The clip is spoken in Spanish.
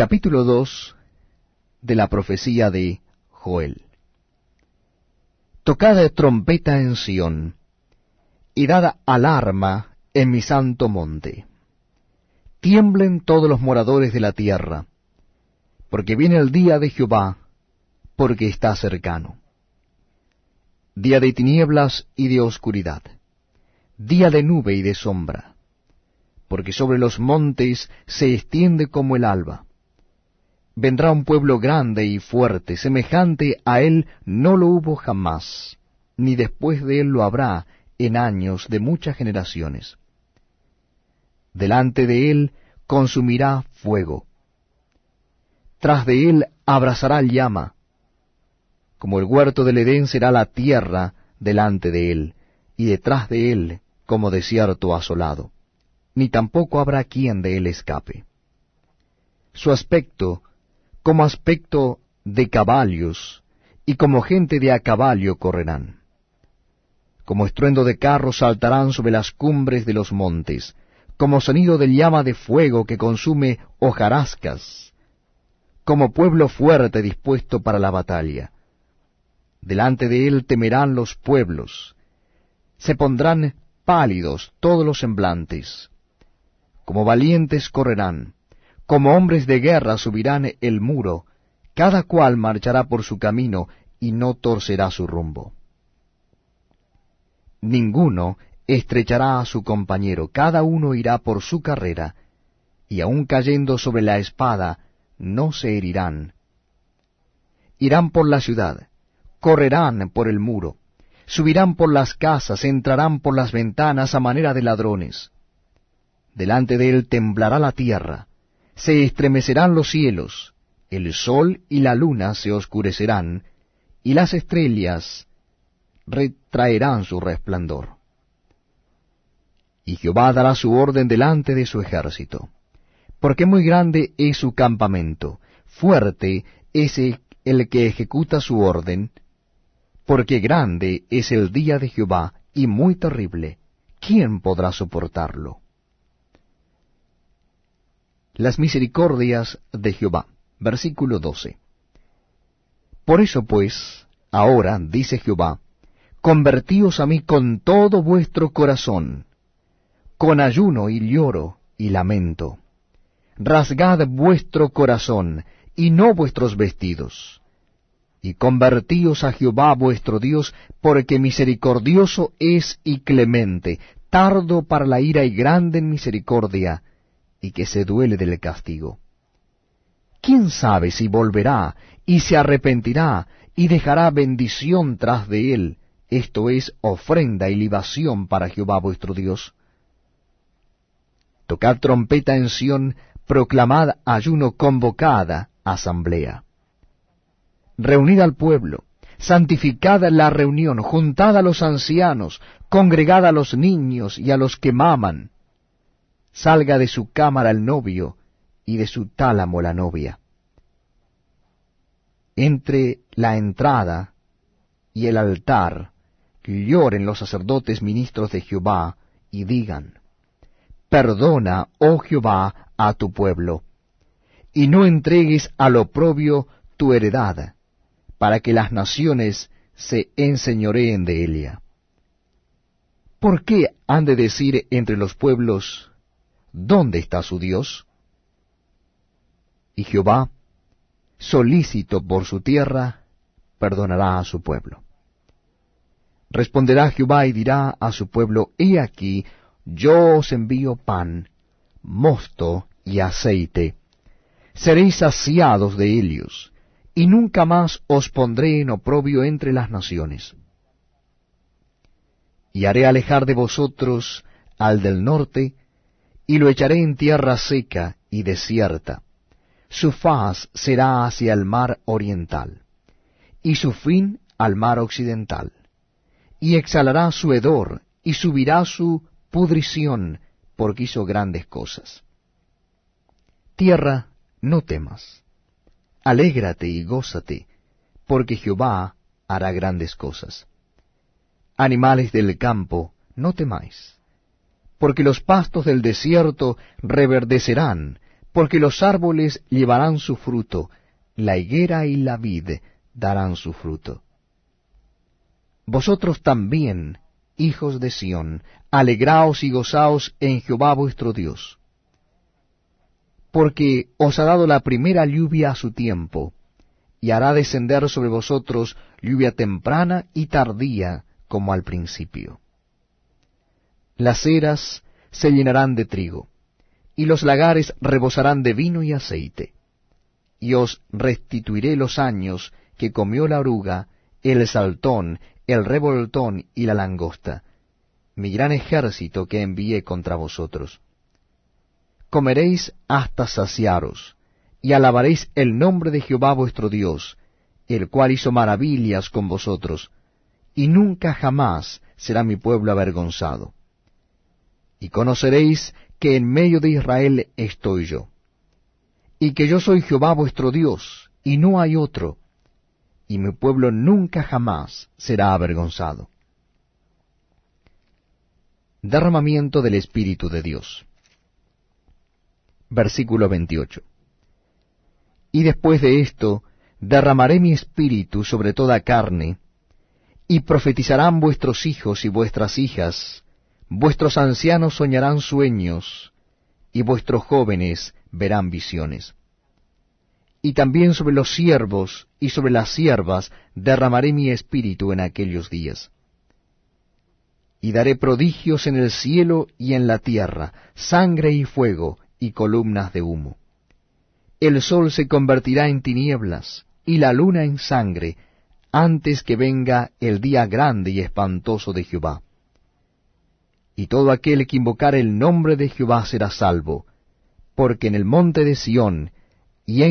Capítulo 2 de la profecía de Joel. Tocad trompeta en Sión, y dad alarma en mi santo monte. Tiemblen todos los moradores de la tierra, porque viene el día de Jehová, porque está cercano. Día de tinieblas y de oscuridad, día de nube y de sombra, porque sobre los montes se extiende como el alba vendrá un pueblo grande y fuerte, semejante a él no lo hubo jamás, ni después de él lo habrá en años de muchas generaciones. Delante de él consumirá fuego, tras de él abrazará llama, como el huerto del Edén será la tierra delante de él, y detrás de él como desierto asolado, ni tampoco habrá quien de él escape. Su aspecto como aspecto de caballos, y como gente de a caballo correrán. Como estruendo de carros saltarán sobre las cumbres de los montes, como sonido de llama de fuego que consume hojarascas, como pueblo fuerte dispuesto para la batalla. Delante de él temerán los pueblos, se pondrán pálidos todos los semblantes, como valientes correrán, como hombres de guerra subirán el muro, cada cual marchará por su camino y no torcerá su rumbo. Ninguno estrechará a su compañero, cada uno irá por su carrera, y aun cayendo sobre la espada, no se herirán. Irán por la ciudad, correrán por el muro, subirán por las casas, entrarán por las ventanas a manera de ladrones. Delante de él temblará la tierra, se estremecerán los cielos, el sol y la luna se oscurecerán, y las estrellas retraerán su resplandor. Y Jehová dará su orden delante de su ejército, porque muy grande es su campamento, fuerte es el que ejecuta su orden, porque grande es el día de Jehová y muy terrible. ¿Quién podrá soportarlo? Las misericordias de Jehová. Versículo 12. Por eso pues, ahora, dice Jehová, convertíos a mí con todo vuestro corazón, con ayuno y lloro y lamento. Rasgad vuestro corazón, y no vuestros vestidos. Y convertíos a Jehová vuestro Dios, porque misericordioso es y clemente, tardo para la ira y grande en misericordia, y que se duele del castigo. ¿Quién sabe si volverá y se arrepentirá y dejará bendición tras de él, esto es ofrenda y libación para Jehová vuestro Dios? Tocad trompeta en Sión, proclamad ayuno convocada asamblea. Reunid al pueblo, santificad la reunión, juntad a los ancianos, congregad a los niños y a los que maman, salga de su cámara el novio y de su tálamo la novia. Entre la entrada y el altar lloren los sacerdotes ministros de Jehová y digan, Perdona, oh Jehová, a tu pueblo, y no entregues al oprobio tu heredad, para que las naciones se enseñoreen de ella. ¿Por qué han de decir entre los pueblos, ¿dónde está su Dios? Y Jehová, solícito por su tierra, perdonará a su pueblo. Responderá Jehová y dirá a su pueblo, He aquí, yo os envío pan, mosto y aceite. Seréis saciados de ellos, y nunca más os pondré en oprobio entre las naciones. Y haré alejar de vosotros al del norte, y lo echaré en tierra seca y desierta. Su faz será hacia el mar oriental, y su fin al mar occidental. Y exhalará su hedor, y subirá su pudrición, porque hizo grandes cosas. Tierra, no temas. Alégrate y gózate, porque Jehová hará grandes cosas. Animales del campo, no temáis porque los pastos del desierto reverdecerán, porque los árboles llevarán su fruto, la higuera y la vid darán su fruto. Vosotros también, hijos de Sión, alegraos y gozaos en Jehová vuestro Dios, porque os ha dado la primera lluvia a su tiempo, y hará descender sobre vosotros lluvia temprana y tardía como al principio. Las eras se llenarán de trigo, y los lagares rebosarán de vino y aceite. Y os restituiré los años que comió la oruga, el saltón, el revoltón y la langosta, mi gran ejército que envié contra vosotros. Comeréis hasta saciaros, y alabaréis el nombre de Jehová vuestro Dios, el cual hizo maravillas con vosotros, y nunca jamás será mi pueblo avergonzado. Y conoceréis que en medio de Israel estoy yo, y que yo soy Jehová vuestro Dios, y no hay otro, y mi pueblo nunca jamás será avergonzado. Derramamiento del Espíritu de Dios. Versículo 28. Y después de esto, derramaré mi espíritu sobre toda carne, y profetizarán vuestros hijos y vuestras hijas, vuestros ancianos soñarán sueños, y vuestros jóvenes verán visiones y también sobre los siervos y sobre las siervas derramaré mi espíritu en aquellos días. Y daré prodigios en el cielo y en la tierra, sangre y fuego y columnas de humo. El sol se convertirá en tinieblas y la luna en sangre, antes que venga el día grande y espantoso de Jehová. Y todo aquel que invocar el nombre de Jehová será salvo, porque en el monte de Sión y en